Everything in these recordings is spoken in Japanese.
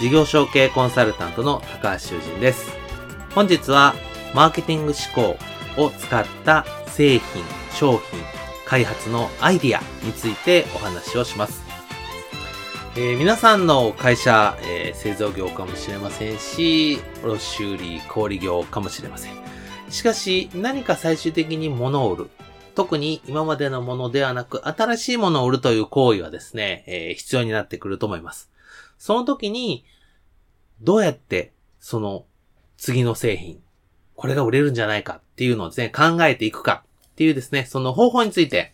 事業承継コンサルタントの高橋修人です。本日はマーケティング思考を使った製品、商品、開発のアイディアについてお話をします。えー、皆さんの会社、えー、製造業かもしれませんし、卸修理、小売業かもしれません。しかし、何か最終的に物を売る。特に今までのものではなく、新しいものを売るという行為はですね、えー、必要になってくると思います。その時に、どうやって、その、次の製品、これが売れるんじゃないかっていうのをですね、考えていくかっていうですね、その方法について、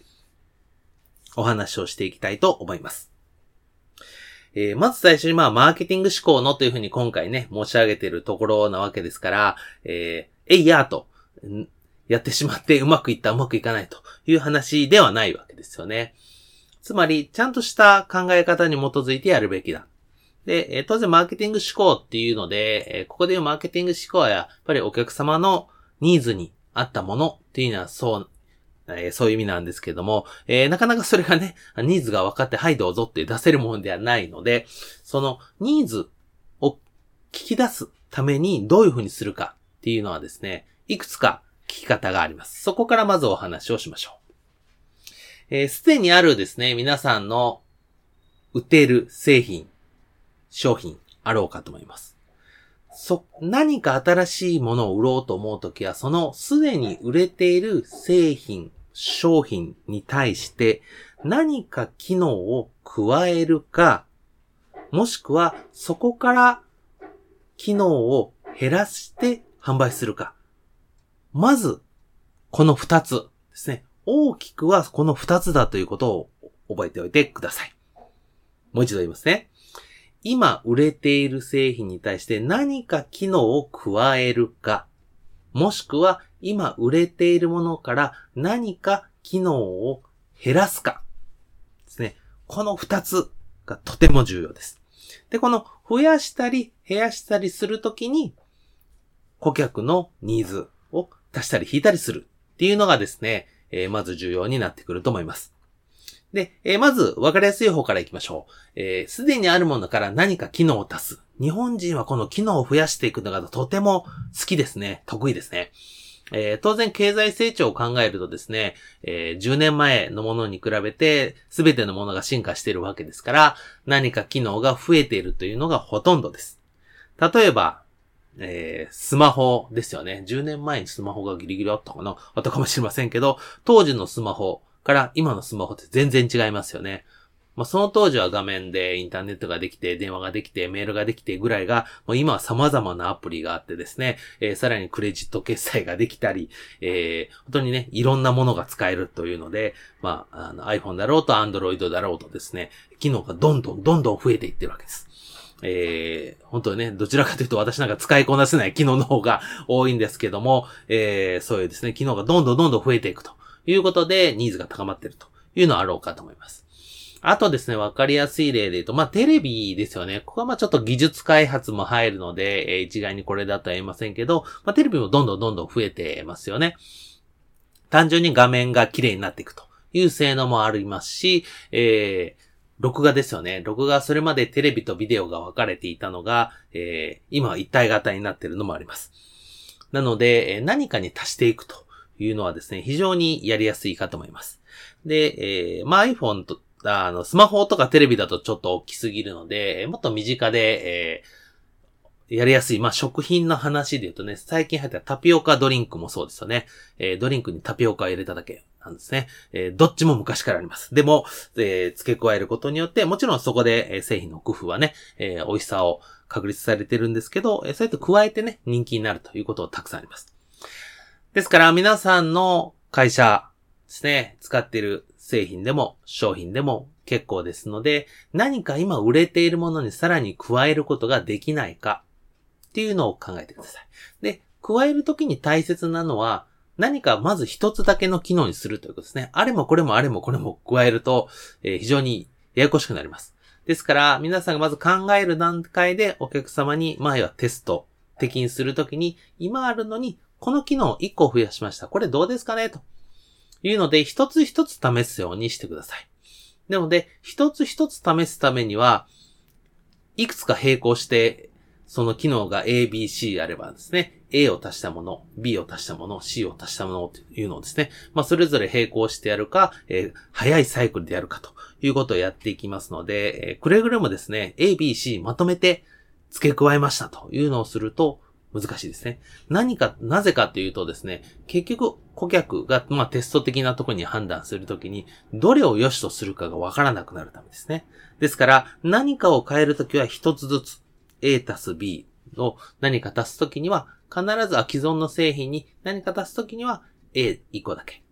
お話をしていきたいと思います。えー、まず最初にまあ、マーケティング思考のというふうに今回ね、申し上げているところなわけですから、えー、えいやーと、やってしまってうまくいった、うまくいかないという話ではないわけですよね。つまり、ちゃんとした考え方に基づいてやるべきだ。で、え当然マーケティング思考っていうので、えここで言うマーケティング思考はやっぱりお客様のニーズに合ったものっていうのはそう、えー、そういう意味なんですけども、えー、なかなかそれがね、ニーズが分かって、はいどうぞって出せるものではないので、そのニーズを聞き出すためにどういうふうにするかっていうのはですね、いくつか聞き方があります。そこからまずお話をしましょう。えー、すでにあるですね、皆さんの売っている製品、商品あろうかと思います。そ、何か新しいものを売ろうと思うときは、そのすでに売れている製品、商品に対して何か機能を加えるか、もしくはそこから機能を減らして販売するか。まず、この二つですね。大きくはこの二つだということを覚えておいてください。もう一度言いますね。今売れている製品に対して何か機能を加えるか、もしくは今売れているものから何か機能を減らすかですね。この二つがとても重要です。で、この増やしたり減らしたりするときに顧客のニーズを足したり引いたりするっていうのがですね、えー、まず重要になってくると思います。で、えー、まず、わかりやすい方から行きましょう。えす、でにあるものから何か機能を足す。日本人はこの機能を増やしていくのがとても好きですね。得意ですね。えー、当然経済成長を考えるとですね、えー、10年前のものに比べて全てのものが進化しているわけですから、何か機能が増えているというのがほとんどです。例えば、えー、スマホですよね。10年前にスマホがギリギリあったかなあったかもしれませんけど、当時のスマホ、から今のスマホって全然違いますよね。まあ、その当時は画面でインターネットができて、電話ができて、メールができてぐらいが、もう今は様々なアプリがあってですね、えー、さらにクレジット決済ができたり、えー、本当にね、いろんなものが使えるというので、まあ、あの iPhone だろうと Android だろうとですね、機能がどんどんどんどん増えていってるわけです。えー、本当にね、どちらかというと私なんか使いこなせない機能の方が多いんですけども、えー、そういうですね、機能がどんどんどんどん増えていくと。いうことで、ニーズが高まっているというのはあろうかと思います。あとですね、わかりやすい例で言うと、まあ、テレビですよね。ここはまあちょっと技術開発も入るので、えー、一概にこれだとは言いませんけど、まあ、テレビもどんどんどんどん増えてますよね。単純に画面が綺麗になっていくという性能もありますし、えー、録画ですよね。録画それまでテレビとビデオが分かれていたのが、えー、今は一体型になっているのもあります。なので、何かに足していくというのはですね、非常にやりやすいかと思います。で、えー、まあ iPhone と、あの、スマホとかテレビだとちょっと大きすぎるので、もっと身近で、えやりやすい、まあ、食品の話で言うとね、最近入ったタピオカドリンクもそうですよね。えー、ドリンクにタピオカを入れただけなんですね。えー、どっちも昔からあります。でも、えー、付け加えることによって、もちろんそこで、えー、製品の工夫はね、えー、美味しさを確立されてるんですけど、えー、そうやって加えてね、人気になるということをたくさんあります。ですから、皆さんの会社ですね、使っている製品でも商品でも結構ですので、何か今売れているものにさらに加えることができないかっていうのを考えてください。で、加えるときに大切なのは、何かまず一つだけの機能にするということですね。あれもこれもあれもこれも加えると、えー、非常にややこしくなります。ですから、皆さんがまず考える段階でお客様に、前はテスト的にするときに、今あるのに、この機能を1個増やしました。これどうですかね？というので、一つ一つ試すようにしてください。なので、一つ一つ試すためには、いくつか並行してその機能が A、B、C あればですね、A を足したもの、B を足したもの、C を足したものというのをですね、まあ、それぞれ並行してやるか、えー、早いサイクルでやるかということをやっていきますので、えー、くれぐれもですね、A、B、C まとめて付け加えましたというのをすると難しいですね。何か、なぜかというとですね、結局顧客が、まあ、テスト的なところに判断するときに、どれを良しとするかがわからなくなるためですね。ですから、何かを変えるときは一つずつ、A たす B を何か足すときには、必ずは既存の製品に何か足すときには A1 個だけで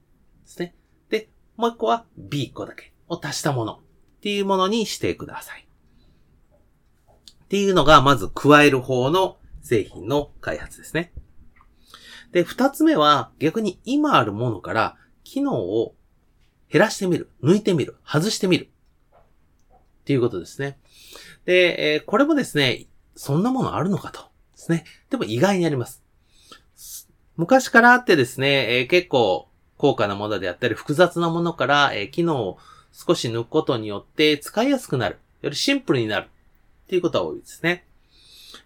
すね。で、もう1個は B1 個だけを足したものっていうものにしてください。っていうのが、まず加える方の製品の開発ですね。で、二つ目は逆に今あるものから機能を減らしてみる、抜いてみる、外してみる。っていうことですね。で、え、これもですね、そんなものあるのかと。ですね。でも意外にあります。昔からあってですね、え、結構高価なものであったり複雑なものから、え、機能を少し抜くことによって使いやすくなる。よりシンプルになる。っていうことは多いですね。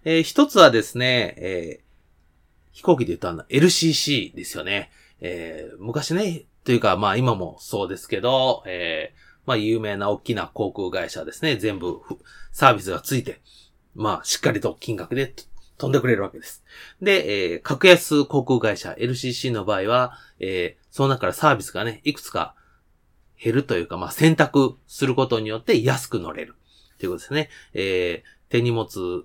えー、一つはですね、え飛行機で言うとあの LCC ですよね。え昔ね、というかまあ今もそうですけど、えまあ有名な大きな航空会社ですね。全部サービスがついて、まあ、しっかりと金額で飛んでくれるわけです。で、え、格安航空会社 LCC の場合は、え、その中からサービスがね、いくつか減るというか、まあ、選択することによって安く乗れる。ということですね。えー、手荷物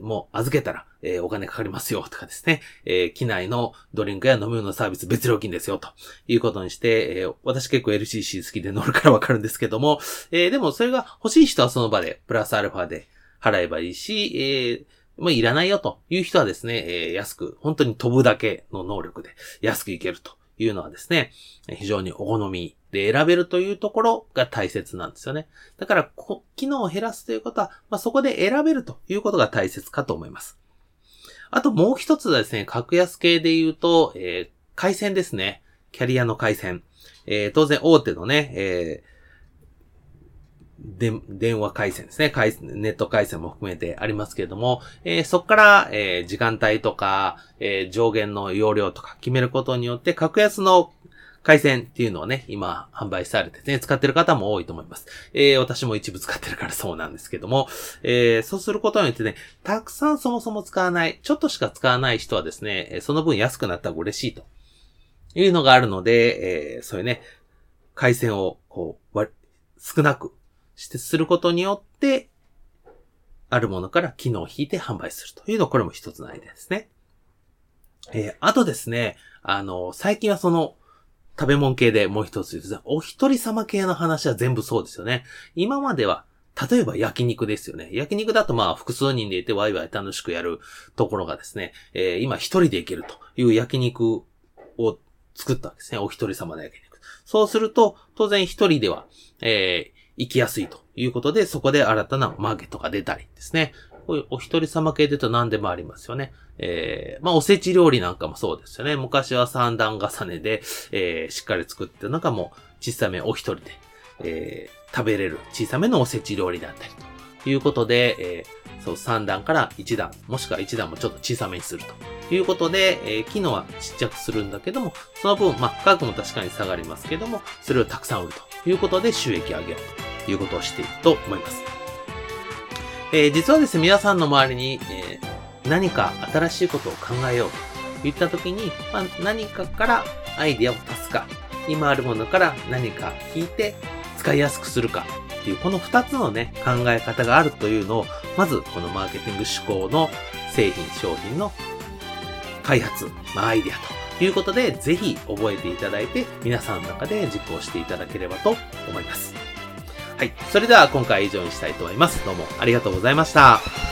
もう預けたら、えー、お金かかりますよとかですね。えー、機内のドリンクや飲み物のサービス別料金ですよと。いうことにして、えー、私結構 LCC 好きで乗るからわかるんですけども、えー、でもそれが欲しい人はその場でプラスアルファで払えばいいし、えー、まあ、いらないよという人はですね、えー、安く、本当に飛ぶだけの能力で安くいけると。いうのはですね、非常にお好みで選べるというところが大切なんですよね。だから、機能を減らすということは、まあ、そこで選べるということが大切かと思います。あともう一つはですね、格安系で言うと、えー、回線ですね。キャリアの回線。えー、当然大手のね、えー、で電話回線ですね。回ネット回線も含めてありますけれども、えー、そこから、えー、時間帯とか、えー、上限の容量とか決めることによって、格安の回線っていうのをね、今販売されてね、使ってる方も多いと思います。えー、私も一部使ってるからそうなんですけども、えー、そうすることによってね、たくさんそもそも使わない、ちょっとしか使わない人はですね、その分安くなったら嬉しいというのがあるので、えー、そういうね、回線をこう、少なく、することによって、あるものから機能を引いて販売するというの、これも一つのアイデアですね。えー、あとですね、あの、最近はその、食べ物系でもう一つですね、お一人様系の話は全部そうですよね。今までは、例えば焼肉ですよね。焼肉だとまあ複数人でいてワイワイ楽しくやるところがですね、えー、今一人で行けるという焼肉を作ったわけですね。お一人様の焼肉。そうすると、当然一人では、えー、行きやすいということで、そこで新たなマーケットが出たりですね。こういうお一人様系で言うと何でもありますよね。えー、まあ、おせち料理なんかもそうですよね。昔は三段重ねで、えー、しっかり作ってる中も小さめお一人で、えー、食べれる小さめのおせち料理だったりということで、えー、そう、三段から一段、もしくは一段もちょっと小さめにするということで、えー、機能はちっちゃくするんだけども、その分、まあ、価格も確かに下がりますけども、それをたくさん売るということで収益を上げようと。いうことをしていくと思います。えー、実はですね、皆さんの周りに、えー、何か新しいことを考えようといった時に、まあ、何かからアイディアを足すか、今あるものから何か引いて使いやすくするかっていう、この二つのね、考え方があるというのを、まずこのマーケティング思考の製品、商品の開発、まあ、アイデアということで、ぜひ覚えていただいて、皆さんの中で実行していただければと思います。はい。それでは今回以上にしたいと思います。どうもありがとうございました。